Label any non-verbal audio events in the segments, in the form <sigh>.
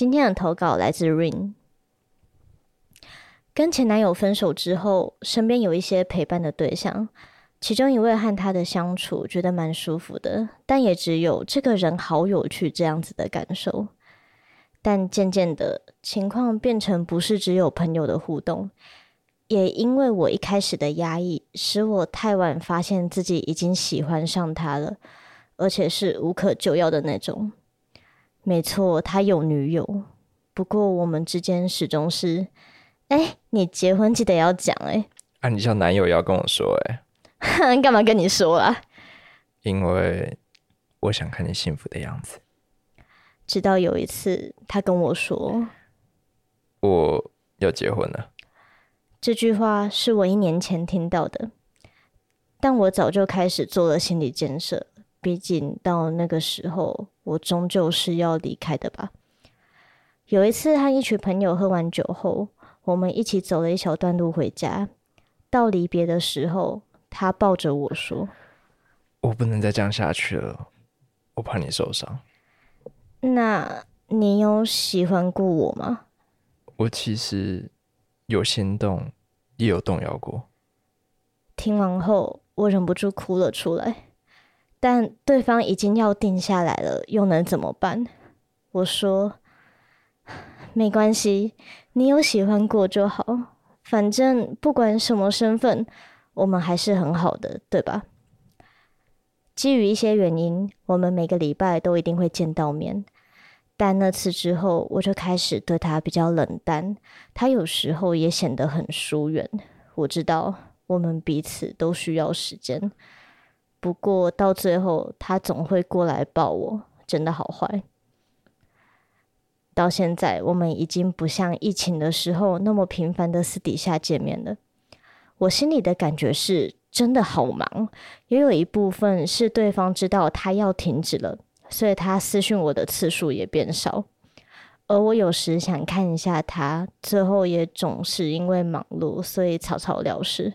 今天的投稿来自 Rain。跟前男友分手之后，身边有一些陪伴的对象，其中一位和他的相处觉得蛮舒服的，但也只有这个人好有趣这样子的感受。但渐渐的，情况变成不是只有朋友的互动，也因为我一开始的压抑，使我太晚发现自己已经喜欢上他了，而且是无可救药的那种。没错，他有女友，不过我们之间始终是。哎，你结婚记得要讲哎。啊，你叫男友要跟我说哎。<laughs> 干嘛跟你说啊？因为我想看你幸福的样子。直到有一次，他跟我说我要结婚了。这句话是我一年前听到的，但我早就开始做了心理建设。毕竟到那个时候，我终究是要离开的吧。有一次和一群朋友喝完酒后。我们一起走了一小段路回家，到离别的时候，他抱着我说：“我不能再这样下去了，我怕你受伤。”那你有喜欢过我吗？我其实有心动，也有动摇过。听完后，我忍不住哭了出来。但对方已经要定下来了，又能怎么办？我说：“没关系。”你有喜欢过就好，反正不管什么身份，我们还是很好的，对吧？基于一些原因，我们每个礼拜都一定会见到面。但那次之后，我就开始对他比较冷淡，他有时候也显得很疏远。我知道我们彼此都需要时间，不过到最后，他总会过来抱我，真的好坏。到现在，我们已经不像疫情的时候那么频繁的私底下见面了。我心里的感觉是真的好忙，也有一部分是对方知道他要停止了，所以他私讯我的次数也变少。而我有时想看一下他，最后也总是因为忙碌，所以草草了事。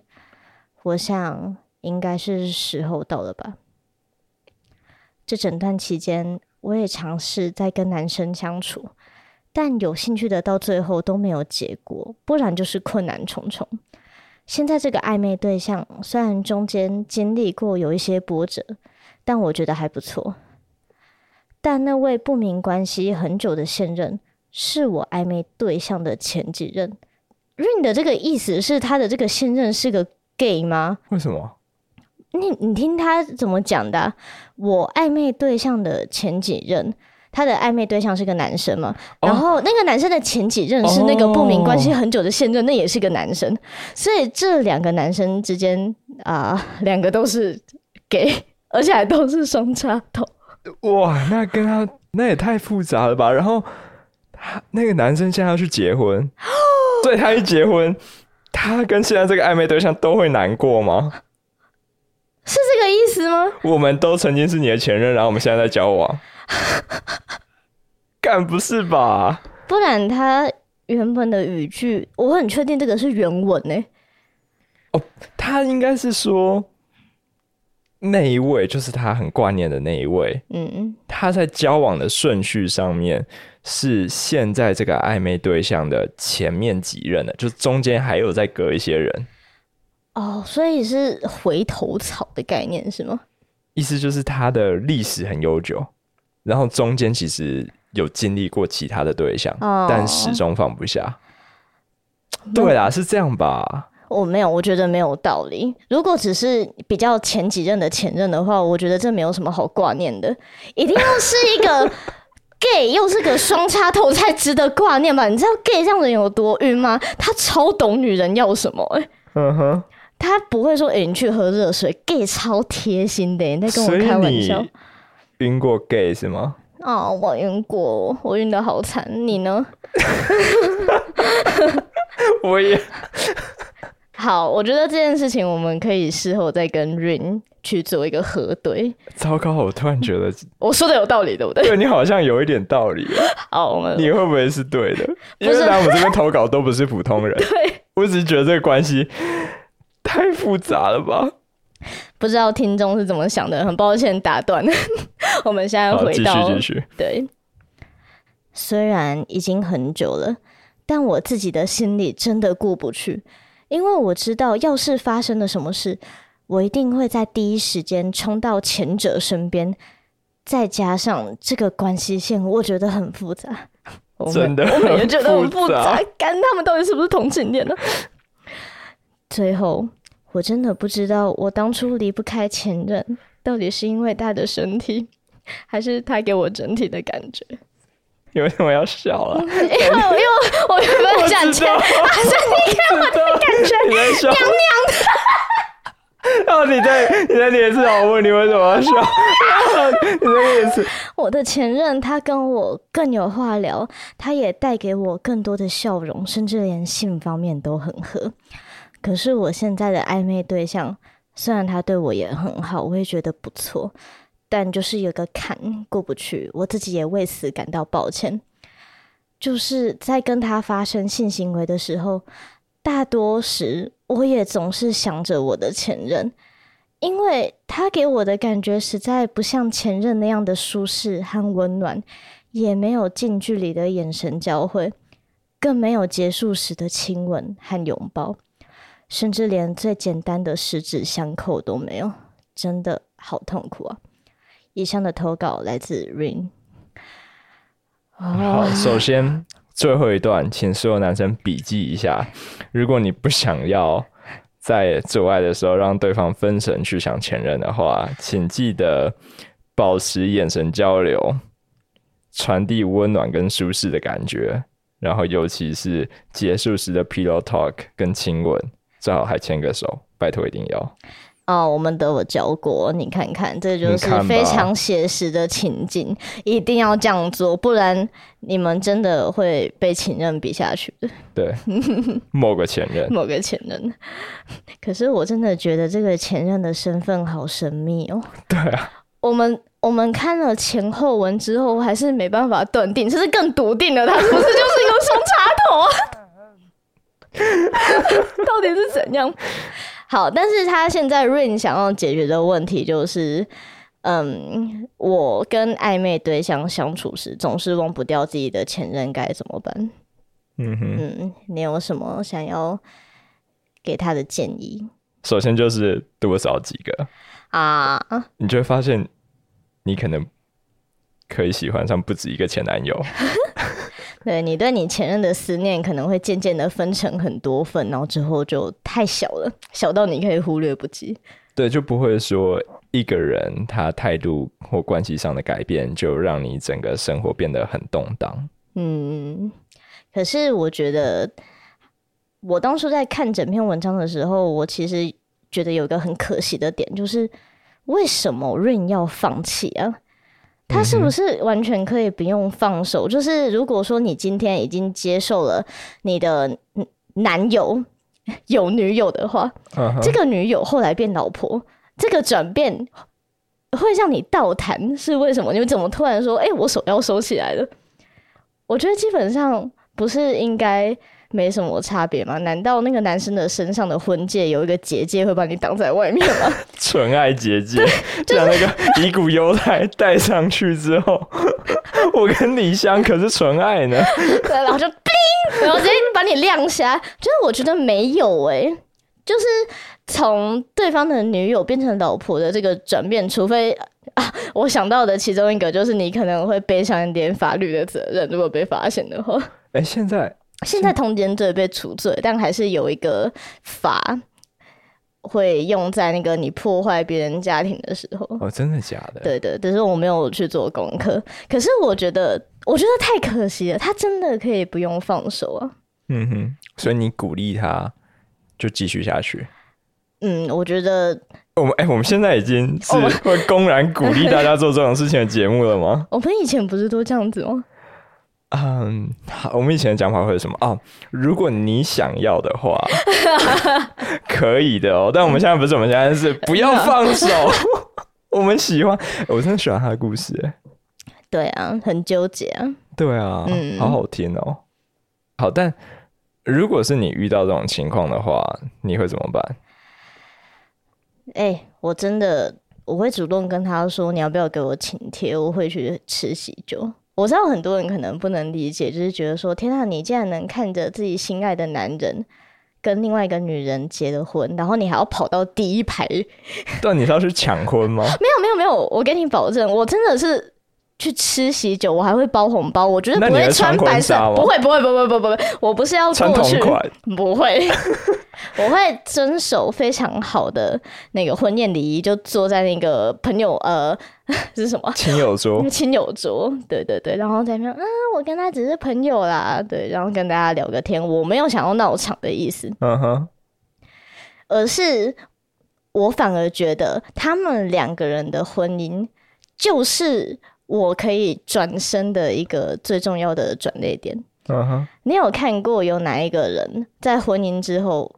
我想应该是时候到了吧。这整段期间，我也尝试在跟男生相处。但有兴趣的到最后都没有结果，不然就是困难重重。现在这个暧昧对象虽然中间经历过有一些波折，但我觉得还不错。但那位不明关系很久的现任，是我暧昧对象的前几任。Rin 的这个意思是他的这个现任是个 gay 吗？为什么？你你听他怎么讲的啊？我暧昧对象的前几任。他的暧昧对象是个男生嘛？哦、然后那个男生的前几任是那个不明关系很久的现任，哦、那也是个男生。所以这两个男生之间啊，两个都是 gay，而且还都是双插头。哇，那跟他那也太复杂了吧？然后他那个男生现在要去结婚，<laughs> 哦、所以他一结婚，他跟现在这个暧昧对象都会难过吗？是这个意思吗？我们都曾经是你的前任，然后我们现在在交往。<laughs> 干不是吧？不然他原本的语句，我很确定这个是原文呢。哦，他应该是说那一位就是他很挂念的那一位。嗯，他在交往的顺序上面是现在这个暧昧对象的前面几任的，就中间还有再隔一些人。哦，所以是回头草的概念是吗？意思就是他的历史很悠久。然后中间其实有经历过其他的对象，哦、但始终放不下。对啦，是这样吧？我没有，我觉得没有道理。如果只是比较前几任的前任的话，我觉得这没有什么好挂念的。一定要是一个 <laughs> gay 又是个双插头才值得挂念吧？你知道 gay 这样的人有多晕吗？他超懂女人要什么、欸，嗯哼，他不会说，哎、欸，你去喝热水。gay 超贴心的、欸，你在跟我开玩笑。晕过 gay 是吗？哦，我晕过，我晕的好惨。你呢？<laughs> 我也。好，我觉得这件事情我们可以事后再跟 Rain 去做一个核对。糟糕，我突然觉得我说的有道理，对不对？对，你好像有一点道理。好，我们你会不会是对的？因为来我们这边投稿都不是普通人。<laughs> 对，我只是觉得这个关系太复杂了吧。不知道听众是怎么想的，很抱歉打断。<laughs> 我们现在回到，继续继续。对，虽然已经很久了，但我自己的心里真的过不去，因为我知道，要是发生了什么事，我一定会在第一时间冲到前者身边。再加上这个关系线，我觉得很复杂。真的，我们也觉得很复杂。干，他们到底是不是同性恋呢？最后，我真的不知道，我当初离不开前任，到底是因为他的身体，还是他给我整体的感觉？你为什么要笑了？因为，因为我原本想前，还是你给我的感觉娘娘的。哦，你在你在脸色我问你为什么要笑？你在脸色。我的前任他跟我更有话聊，他也带给我更多的笑容，甚至连性方面都很合。可是我现在的暧昧对象，虽然他对我也很好，我也觉得不错，但就是有个坎过不去，我自己也为此感到抱歉。就是在跟他发生性行为的时候，大多时我也总是想着我的前任，因为他给我的感觉实在不像前任那样的舒适和温暖，也没有近距离的眼神交汇，更没有结束时的亲吻和拥抱。甚至连最简单的十指相扣都没有，真的好痛苦啊！以上的投稿来自 Rain。好，首先最后一段，请所有男生笔记一下。如果你不想要在做爱的时候让对方分神去想前任的话，请记得保持眼神交流，传递温暖跟舒适的感觉，然后尤其是结束时的 pillow talk 跟亲吻。最好还牵个手，拜托一定要。哦，我们都有教过，你看看，这就是非常写实的情景，一定要这样做，不然你们真的会被前任比下去的。对，<laughs> 某个前任，某个前任。可是我真的觉得这个前任的身份好神秘哦。对啊，我们我们看了前后文之后，还是没办法断定，这是更笃定了，他是不是就是一个双插头啊？<laughs> 到底是怎样？好，但是他现在 Rain 想要解决的问题就是，嗯，我跟暧昧对象相处时总是忘不掉自己的前任，该怎么办？嗯哼，嗯，你有什么想要给他的建议？首先就是多找几个啊，你就会发现你可能可以喜欢上不止一个前男友。对，你对你前任的思念可能会渐渐的分成很多份，然后之后就太小了，小到你可以忽略不计。对，就不会说一个人他态度或关系上的改变，就让你整个生活变得很动荡。嗯，可是我觉得，我当初在看整篇文章的时候，我其实觉得有一个很可惜的点，就是为什么 Rain 要放弃啊？他是不是完全可以不用放手？嗯、就是如果说你今天已经接受了你的男友有女友的话，嗯、这个女友后来变老婆，这个转变会让你倒谈，是为什么？你怎么突然说，哎、欸，我手要收起来了？我觉得基本上不是应该。没什么差别吗？难道那个男生的身上的婚戒有一个结界会把你挡在外面吗？<laughs> 纯爱结界，就像那个乙骨忧太戴上去之后，<laughs> 我跟李湘可是纯爱呢。<laughs> 对，然后就叮，然后直接把你亮瞎。就是我觉得没有哎、欸，就是从对方的女友变成老婆的这个转变，除非啊，我想到的其中一个就是你可能会背上一点法律的责任，如果被发现的话。哎、欸，现在。现在通奸罪被处罪，但还是有一个法会用在那个你破坏别人家庭的时候。哦，真的假的？对对，只是我没有去做功课。可是我觉得，我觉得太可惜了。他真的可以不用放手啊。嗯哼，所以你鼓励他，就继续下去。嗯，我觉得我们哎、欸，我们现在已经是会公然鼓励大家做这种事情的节目了吗？<laughs> 我们以前不是都这样子吗？嗯，好，我们以前的讲法会是什么？哦，如果你想要的话，<laughs> 可以的哦。但我们现在不是，我们现在是不要放手。<laughs> 我们喜欢，我真的喜欢他的故事。对啊，很纠结啊。对啊，嗯，好好听哦。好，但如果是你遇到这种情况的话，你会怎么办？哎、欸，我真的我会主动跟他说，你要不要给我请帖？我会去吃喜酒。我知道很多人可能不能理解，就是觉得说，天啊，你竟然能看着自己心爱的男人跟另外一个女人结了婚，然后你还要跑到第一排？<laughs> 但，你是要去抢婚吗？没有没有没有，我跟你保证，我真的是。去吃喜酒，我还会包红包。我觉得不会穿白色，不会不会不会不会不会，我不是要过去，<laughs> 不会，我会遵守非常好的那个婚宴礼仪，就坐在那个朋友呃，<laughs> 是什么亲友桌？亲友桌，<laughs> 对对对，然后在那边，嗯，我跟他只是朋友啦，对，然后跟大家聊个天，我没有想要闹场的意思，嗯哼，而是我反而觉得他们两个人的婚姻就是。我可以转身的一个最重要的转捩点。嗯哼，你有看过有哪一个人在婚姻之后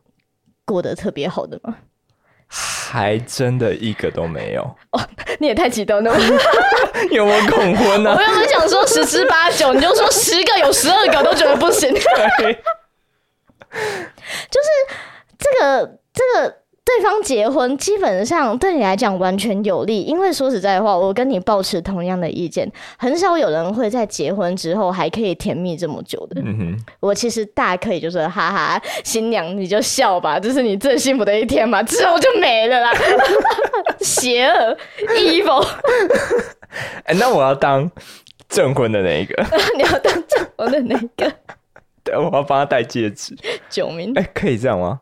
过得特别好的吗？还真的一个都没有。哦，你也太激动了。<laughs> 有没有恐婚呢？我原本想说十之八九，你就说十个有十二个都觉得不行。<laughs> 就是这个这个。对方结婚基本上对你来讲完全有利，因为说实在话，我跟你保持同样的意见，很少有人会在结婚之后还可以甜蜜这么久的。嗯哼，我其实大可以就说，哈哈，新娘你就笑吧，这是你最幸福的一天嘛，之后就没了啦。<laughs> 邪恶，evil。<laughs> 哎、欸，那我要当证婚的那一个，<laughs> 你要当证婚的那一个，对，我要帮他戴戒指。救命！哎、欸，可以这样吗？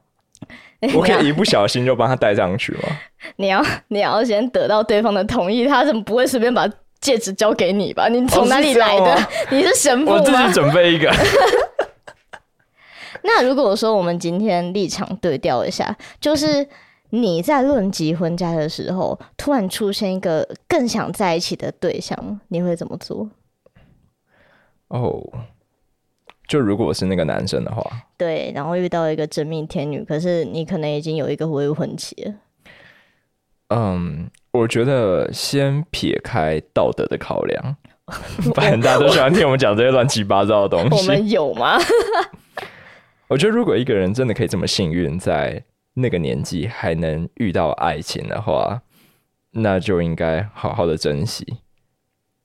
我可以一不小心就帮他戴上去吗？<laughs> 你要你要先得到对方的同意，他怎么不会随便把戒指交给你吧？你从哪里来的？哦、是 <laughs> 你是神父吗？我自己准备一个。<laughs> 那如果说我们今天立场对调一下，就是你在论及婚嫁的时候，突然出现一个更想在一起的对象，你会怎么做？哦。就如果是那个男生的话，对，然后遇到一个真命天女，可是你可能已经有一个未婚妻了。嗯，我觉得先撇开道德的考量，<laughs> 反正大家都喜欢听我们讲这些乱七八糟的东西。我们有吗？<laughs> 我觉得如果一个人真的可以这么幸运，在那个年纪还能遇到爱情的话，那就应该好好的珍惜。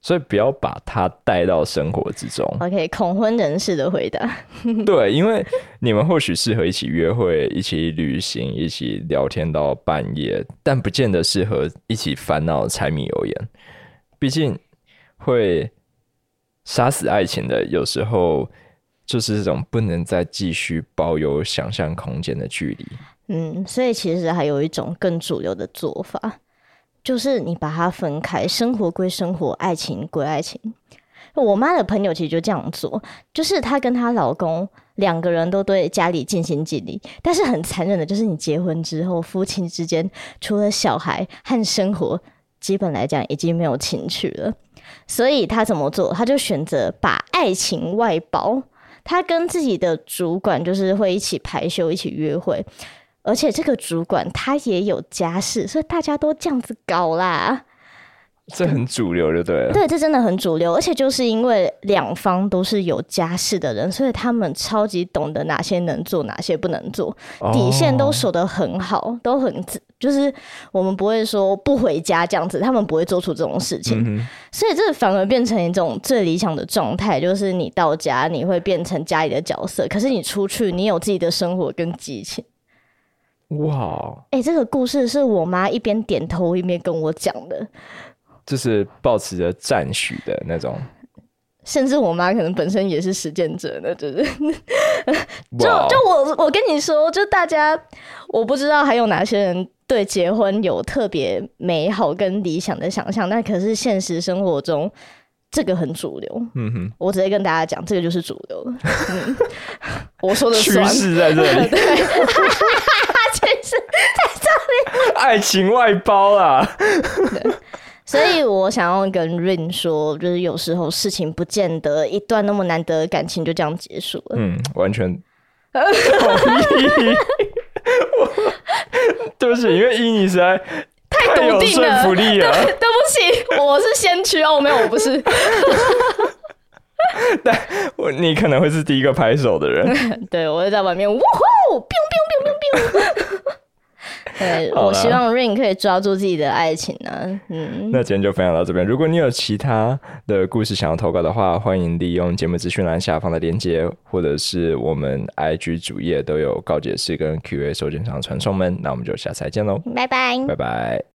所以不要把他带到生活之中。OK，恐婚人士的回答。<laughs> <laughs> 对，因为你们或许适合一起约会、一起旅行、一起聊天到半夜，但不见得适合一起烦恼柴米油盐。毕竟会杀死爱情的，有时候就是这种不能再继续保有想象空间的距离。嗯，所以其实还有一种更主流的做法。就是你把它分开，生活归生活，爱情归爱情。我妈的朋友其实就这样做，就是她跟她老公两个人都对家里尽心尽力，但是很残忍的，就是你结婚之后，夫妻之间除了小孩和生活，基本来讲已经没有情趣了。所以她怎么做？她就选择把爱情外包。她跟自己的主管就是会一起排休，一起约会。而且这个主管他也有家室，所以大家都这样子搞啦。<laughs> 这很主流，就对了。对，这真的很主流。而且就是因为两方都是有家室的人，所以他们超级懂得哪些能做，哪些不能做，底线都守得很好，都很就是我们不会说不回家这样子，他们不会做出这种事情。嗯、所以这反而变成一种最理想的状态，就是你到家你会变成家里的角色，可是你出去你有自己的生活跟激情。哇！哎、欸，这个故事是我妈一边点头一边跟我讲的，就是抱持着赞许的那种。甚至我妈可能本身也是实践者呢，就是。<laughs> 就就我我跟你说，就大家我不知道还有哪些人对结婚有特别美好跟理想的想象，那可是现实生活中这个很主流。嗯哼，我直接跟大家讲，这个就是主流。嗯、<laughs> 我说的趋势在这里。<laughs> 爱情外包啊。对，所以我想要跟 Rain 说，就是有时候事情不见得一段那么难得的感情就这样结束了。嗯，完全 <laughs> 同意。对不起，因为伊尼实在太笃定了，说服力了。对，对不起，我是先驱哦，没有，我不是。<laughs> 但我你可能会是第一个拍手的人。<laughs> 对，我会在外面，呜呼，biu biu biu biu biu。对，我希望 Ring 可以抓住自己的爱情呢、啊。嗯，那今天就分享到这边。如果你有其他的故事想要投稿的话，欢迎利用节目资讯栏下方的链接，或者是我们 IG 主页都有告解室跟 QA 收件箱传送门。那我们就下次再见喽，拜拜，拜拜。